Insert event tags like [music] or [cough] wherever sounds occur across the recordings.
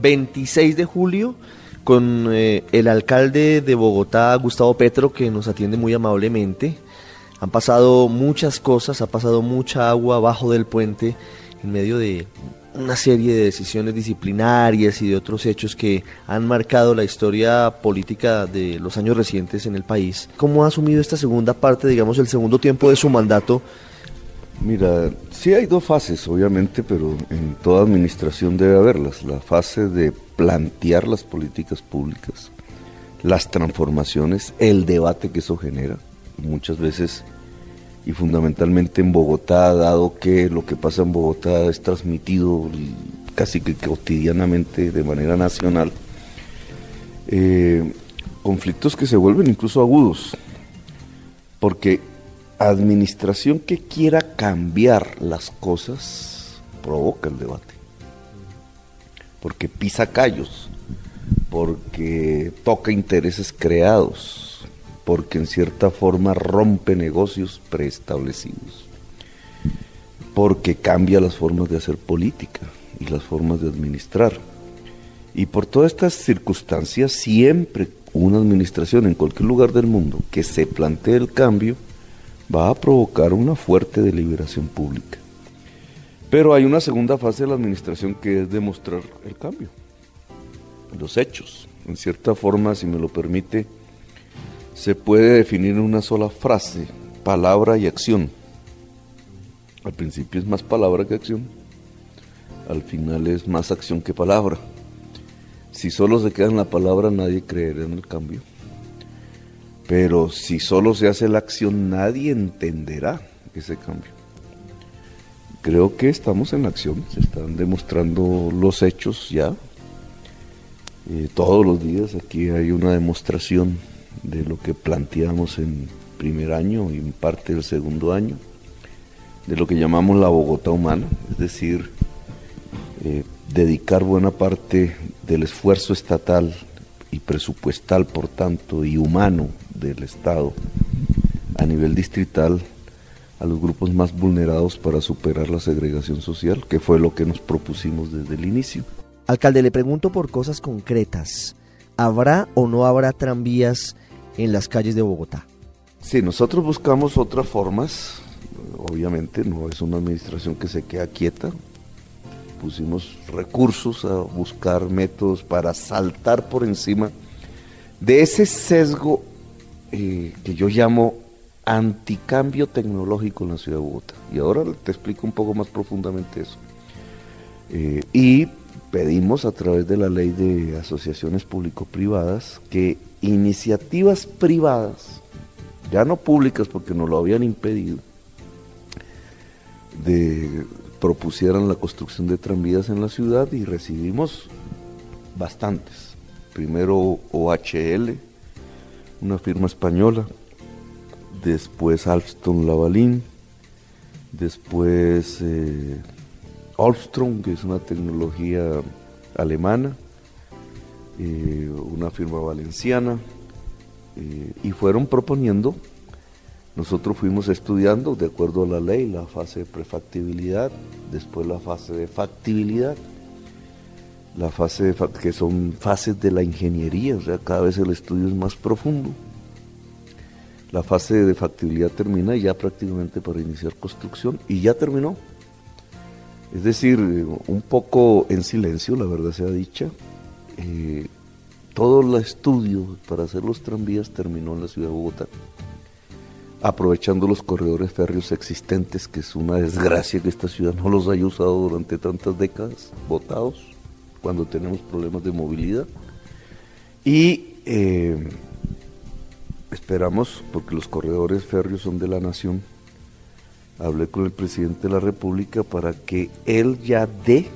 26 de julio con eh, el alcalde de Bogotá, Gustavo Petro, que nos atiende muy amablemente. Han pasado muchas cosas, ha pasado mucha agua abajo del puente en medio de una serie de decisiones disciplinarias y de otros hechos que han marcado la historia política de los años recientes en el país. ¿Cómo ha asumido esta segunda parte, digamos, el segundo tiempo de su mandato Mira, sí hay dos fases, obviamente, pero en toda administración debe haberlas. La fase de plantear las políticas públicas, las transformaciones, el debate que eso genera. Muchas veces, y fundamentalmente en Bogotá, dado que lo que pasa en Bogotá es transmitido casi que cotidianamente de manera nacional, eh, conflictos que se vuelven incluso agudos, porque administración que quiera cambiar las cosas provoca el debate. Porque pisa callos, porque toca intereses creados, porque en cierta forma rompe negocios preestablecidos, porque cambia las formas de hacer política y las formas de administrar. Y por todas estas circunstancias, siempre una administración en cualquier lugar del mundo que se plantee el cambio, va a provocar una fuerte deliberación pública. Pero hay una segunda fase de la administración que es demostrar el cambio, los hechos. En cierta forma, si me lo permite, se puede definir en una sola frase, palabra y acción. Al principio es más palabra que acción, al final es más acción que palabra. Si solo se queda en la palabra, nadie creerá en el cambio. Pero si solo se hace la acción, nadie entenderá ese cambio. Creo que estamos en acción, se están demostrando los hechos ya. Eh, todos los días aquí hay una demostración de lo que planteamos en primer año y en parte del segundo año, de lo que llamamos la Bogotá humana, es decir, eh, dedicar buena parte del esfuerzo estatal y presupuestal, por tanto, y humano del Estado a nivel distrital a los grupos más vulnerados para superar la segregación social, que fue lo que nos propusimos desde el inicio. Alcalde, le pregunto por cosas concretas. ¿Habrá o no habrá tranvías en las calles de Bogotá? Sí, nosotros buscamos otras formas. Obviamente no es una administración que se queda quieta. Pusimos recursos a buscar métodos para saltar por encima de ese sesgo eh, que yo llamo anticambio tecnológico en la ciudad de Bogotá. Y ahora te explico un poco más profundamente eso. Eh, y pedimos a través de la ley de asociaciones público-privadas que iniciativas privadas, ya no públicas porque nos lo habían impedido, de, propusieran la construcción de tranvías en la ciudad y recibimos bastantes. Primero OHL, una firma española, después Alstom Lavalin, después eh, Alstrom, que es una tecnología alemana, eh, una firma valenciana, eh, y fueron proponiendo, nosotros fuimos estudiando de acuerdo a la ley la fase de prefactibilidad, después la fase de factibilidad, la fase de, que son fases de la ingeniería, o sea, cada vez el estudio es más profundo. La fase de factibilidad termina ya prácticamente para iniciar construcción y ya terminó. Es decir, un poco en silencio, la verdad sea dicha, eh, todo el estudio para hacer los tranvías terminó en la ciudad de Bogotá, aprovechando los corredores férreos existentes, que es una desgracia que esta ciudad no los haya usado durante tantas décadas, votados cuando tenemos problemas de movilidad. Y eh, esperamos, porque los corredores férreos son de la nación, hablé con el presidente de la República para que él ya dé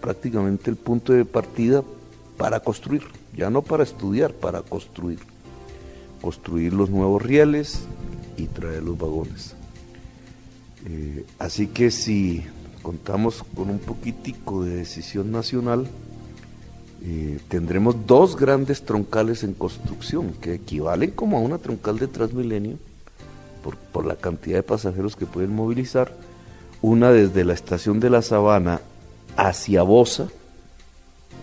prácticamente el punto de partida para construir, ya no para estudiar, para construir. Construir los nuevos rieles y traer los vagones. Eh, así que si contamos con un poquitico de decisión nacional, eh, tendremos dos grandes troncales en construcción que equivalen como a una troncal de Transmilenio por, por la cantidad de pasajeros que pueden movilizar. Una desde la estación de la Sabana hacia Bosa,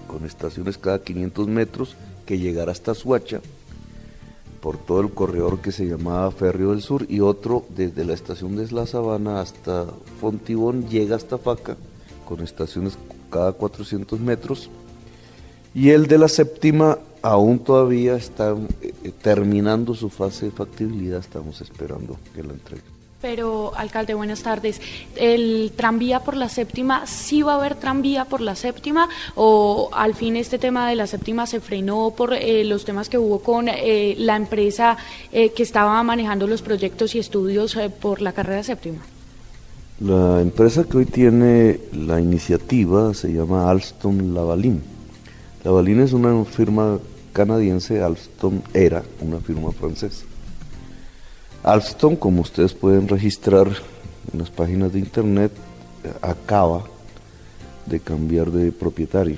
con estaciones cada 500 metros, que llegará hasta Suacha, por todo el corredor que se llamaba Ferrio del Sur, y otro desde la estación de La Sabana hasta Fontibón, llega hasta Faca, con estaciones cada 400 metros, y el de la séptima aún todavía está eh, terminando su fase de factibilidad, estamos esperando que la entregue. Pero, alcalde, buenas tardes. ¿El tranvía por la séptima, sí va a haber tranvía por la séptima o al fin este tema de la séptima se frenó por eh, los temas que hubo con eh, la empresa eh, que estaba manejando los proyectos y estudios por la carrera séptima? La empresa que hoy tiene la iniciativa se llama Alstom Lavalin. Lavalin es una firma canadiense, Alstom era una firma francesa. Alstom, como ustedes pueden registrar en las páginas de internet, acaba de cambiar de propietario.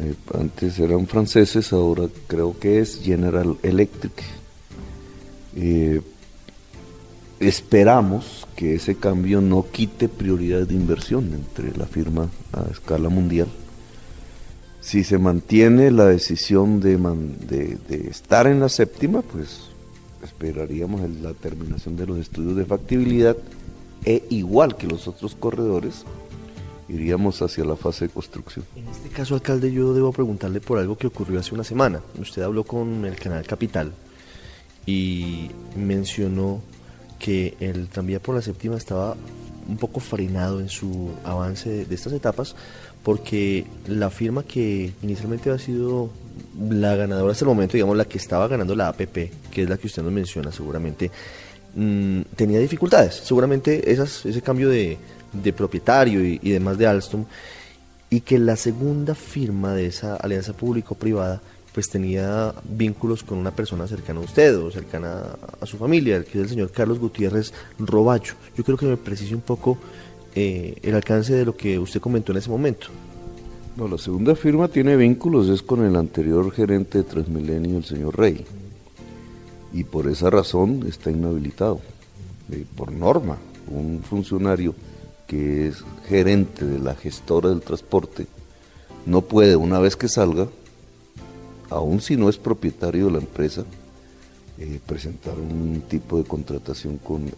Eh, antes eran franceses, ahora creo que es General Electric. Eh, esperamos que ese cambio no quite prioridad de inversión entre la firma a escala mundial. Si se mantiene la decisión de, de estar en la séptima, pues esperaríamos la terminación de los estudios de factibilidad e igual que los otros corredores, iríamos hacia la fase de construcción. En este caso, alcalde, yo debo preguntarle por algo que ocurrió hace una semana. Usted habló con el canal Capital y mencionó que el tranvía por la séptima estaba un poco frenado en su avance de estas etapas porque la firma que inicialmente había sido la ganadora hasta el momento, digamos la que estaba ganando la APP, que es la que usted nos menciona seguramente, mm, tenía dificultades. Seguramente esas, ese cambio de, propietario y, demás de Alstom, y que la segunda firma de esa alianza público-privada pues tenía vínculos con una persona cercana a usted o cercana a su familia, que es el señor Carlos Gutiérrez Robacho. Yo creo que me precise un poco eh, el alcance de lo que usted comentó en ese momento. No, la segunda firma tiene vínculos, es con el anterior gerente de Transmilenio, el señor Rey. Y por esa razón está inhabilitado. Eh, por norma, un funcionario que es gerente de la gestora del transporte no puede, una vez que salga, aun si no es propietario de la empresa, eh, presentar un tipo de contratación con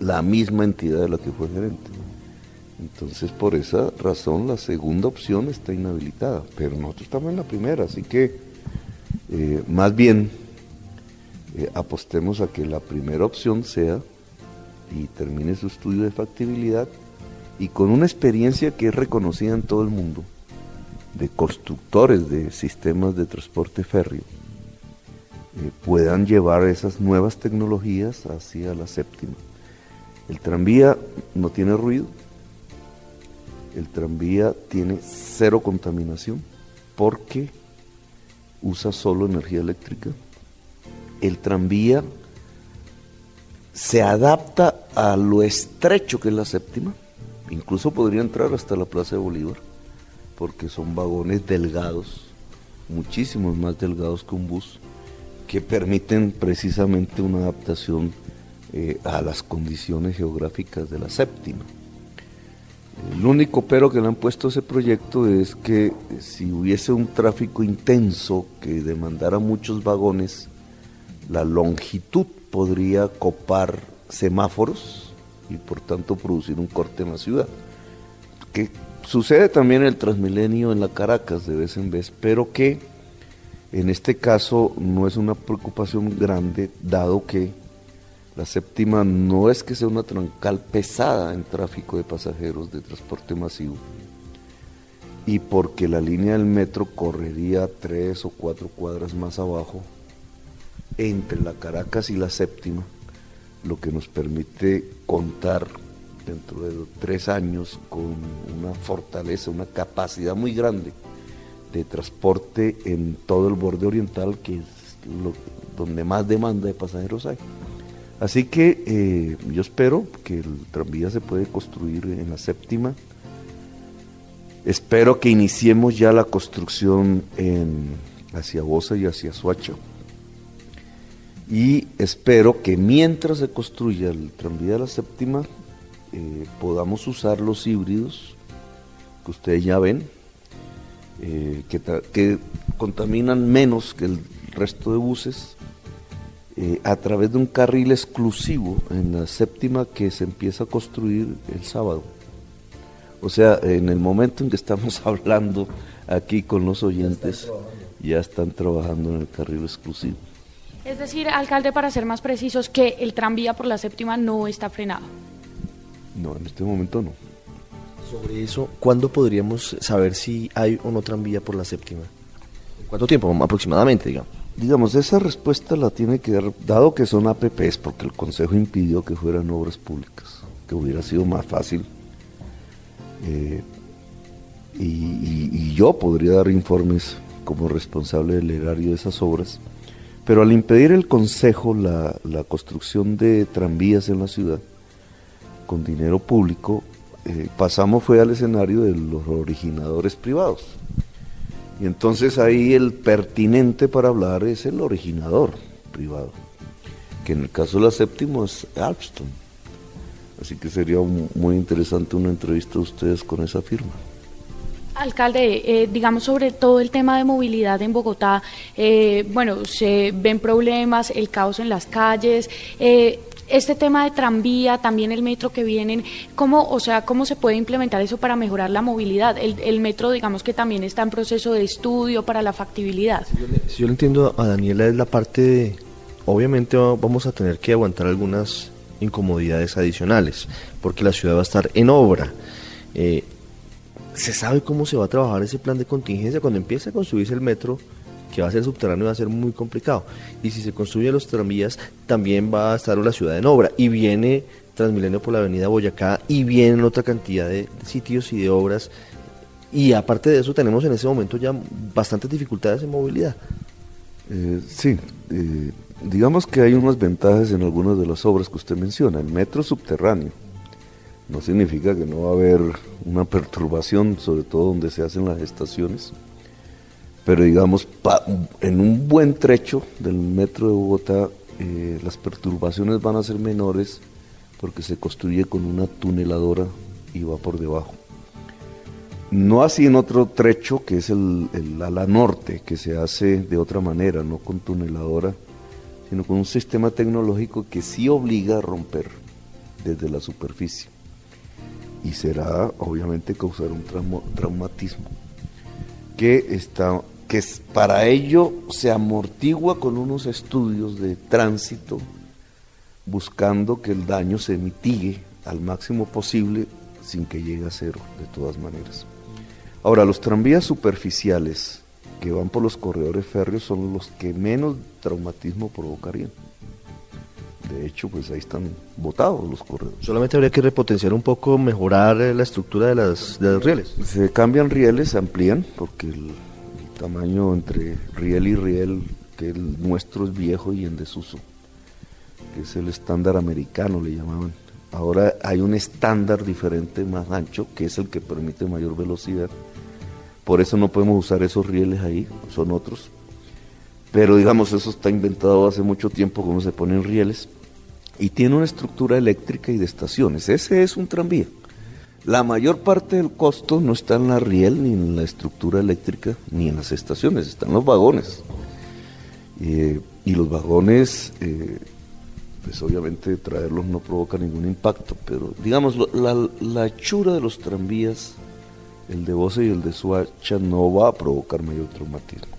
la misma entidad de la que fue gerente. Entonces, por esa razón, la segunda opción está inhabilitada, pero nosotros estamos en la primera, así que eh, más bien eh, apostemos a que la primera opción sea y termine su estudio de factibilidad y con una experiencia que es reconocida en todo el mundo de constructores de sistemas de transporte férreo eh, puedan llevar esas nuevas tecnologías hacia la séptima. El tranvía no tiene ruido, el tranvía tiene cero contaminación porque usa solo energía eléctrica. El tranvía se adapta a lo estrecho que es la séptima. Incluso podría entrar hasta la Plaza de Bolívar porque son vagones delgados, muchísimos más delgados que un bus, que permiten precisamente una adaptación eh, a las condiciones geográficas de la séptima. El único pero que le han puesto a ese proyecto es que si hubiese un tráfico intenso que demandara muchos vagones, la longitud podría copar semáforos y por tanto producir un corte en la ciudad. Que sucede también el Transmilenio en la Caracas de vez en vez, pero que en este caso no es una preocupación grande, dado que la séptima no es que sea una troncal pesada en tráfico de pasajeros de transporte masivo y porque la línea del metro correría tres o cuatro cuadras más abajo entre la Caracas y la séptima, lo que nos permite contar dentro de tres años con una fortaleza, una capacidad muy grande de transporte en todo el borde oriental, que es donde más demanda de pasajeros hay. Así que eh, yo espero que el tranvía se puede construir en la séptima. Espero que iniciemos ya la construcción hacia Bosa y hacia Suacha. Y espero que mientras se construya el tranvía de la séptima, eh, podamos usar los híbridos que ustedes ya ven, eh, que, contaminan menos que el resto de buses, eh, a través de un carril exclusivo en la séptima que se empieza a construir el sábado. O sea, en el momento en que estamos [laughs] hablando aquí con los oyentes, ya están trabajando en el carril exclusivo. Es decir, alcalde, para ser más precisos, que el tranvía por la séptima no está frenado. No, en este momento no. Sobre eso, ¿cuándo podríamos saber si hay o no tranvía por la séptima? ¿Cuánto tiempo aproximadamente, digamos? Digamos, esa respuesta la tiene que dar, dado que son APPs, porque el Consejo impidió que fueran obras públicas, que hubiera sido más fácil. Eh, y, yo podría dar informes como responsable del erario de esas obras, pero al impedir el Consejo la, la construcción de tranvías en la ciudad, con dinero público, eh, pasamos fue al escenario de los originadores privados. Y entonces ahí el pertinente para hablar es el originador privado, que en el caso de la séptima es Alstom. Así que sería muy interesante una entrevista de ustedes con esa firma. Alcalde, eh, digamos sobre todo el tema de movilidad en Bogotá, eh, bueno, se ven problemas, el caos en las calles. Eh, este tema de tranvía, también el metro que vienen, ¿cómo, o sea, cómo se puede implementar eso para mejorar la movilidad? El, metro, digamos que también está en proceso de estudio para la factibilidad. Si yo, le, entiendo a Daniela, es la parte de, obviamente vamos a tener que aguantar algunas incomodidades adicionales, porque la ciudad va a estar en obra. Eh, ¿Se sabe cómo se va a trabajar ese plan de contingencia cuando empiece a construirse el metro? Que va a ser subterráneo va a ser muy complicado. Y si se construyen los tranvías, también va a estar la ciudad en obra. Y viene Transmilenio por la avenida Boyacá y vienen otra cantidad de, sitios y de obras. Y aparte de eso, tenemos en ese momento ya bastantes dificultades en movilidad. Eh, sí, eh, digamos que hay unas ventajas en algunas de las obras que usted menciona. El metro subterráneo no significa que no va a haber una perturbación, sobre todo donde se hacen las estaciones pero digamos, en un buen trecho del metro de Bogotá, eh, las perturbaciones van a ser menores porque se construye con una tuneladora y va por debajo. No así en otro trecho que es el, el ala norte, que se hace de otra manera, no con tuneladora, sino con un sistema tecnológico que sí obliga a romper desde la superficie. Y será obviamente causar un traumatismo que está que para ello se amortigua con unos estudios de tránsito, buscando que el daño se mitigue al máximo posible sin que llegue a cero, de todas maneras. Ahora, los tranvías superficiales que van por los corredores férreos son los que menos traumatismo provocarían. De hecho, pues ahí están botados los corredores. Solamente habría que repotenciar un poco, mejorar la estructura de, las, de los rieles. Se cambian rieles, se amplían, porque el, tamaño entre riel y riel, que el nuestro es viejo y en desuso, que es el estándar americano, le llamaban. Ahora hay un estándar diferente, más ancho, que es el que permite mayor velocidad. Por eso no podemos usar esos rieles ahí, son otros. Pero digamos, eso está inventado hace mucho tiempo, como se ponen rieles. Y tiene una estructura eléctrica y de estaciones. Ese es un tranvía. La mayor parte del costo no está en la riel, ni en la estructura eléctrica, ni en las estaciones, están los vagones. Eh, y los vagones, eh, pues obviamente traerlos no provoca ningún impacto, pero digamos, la, la hechura de los tranvías, el de Boce y el de Suacha, no va a provocar mayor traumatismo.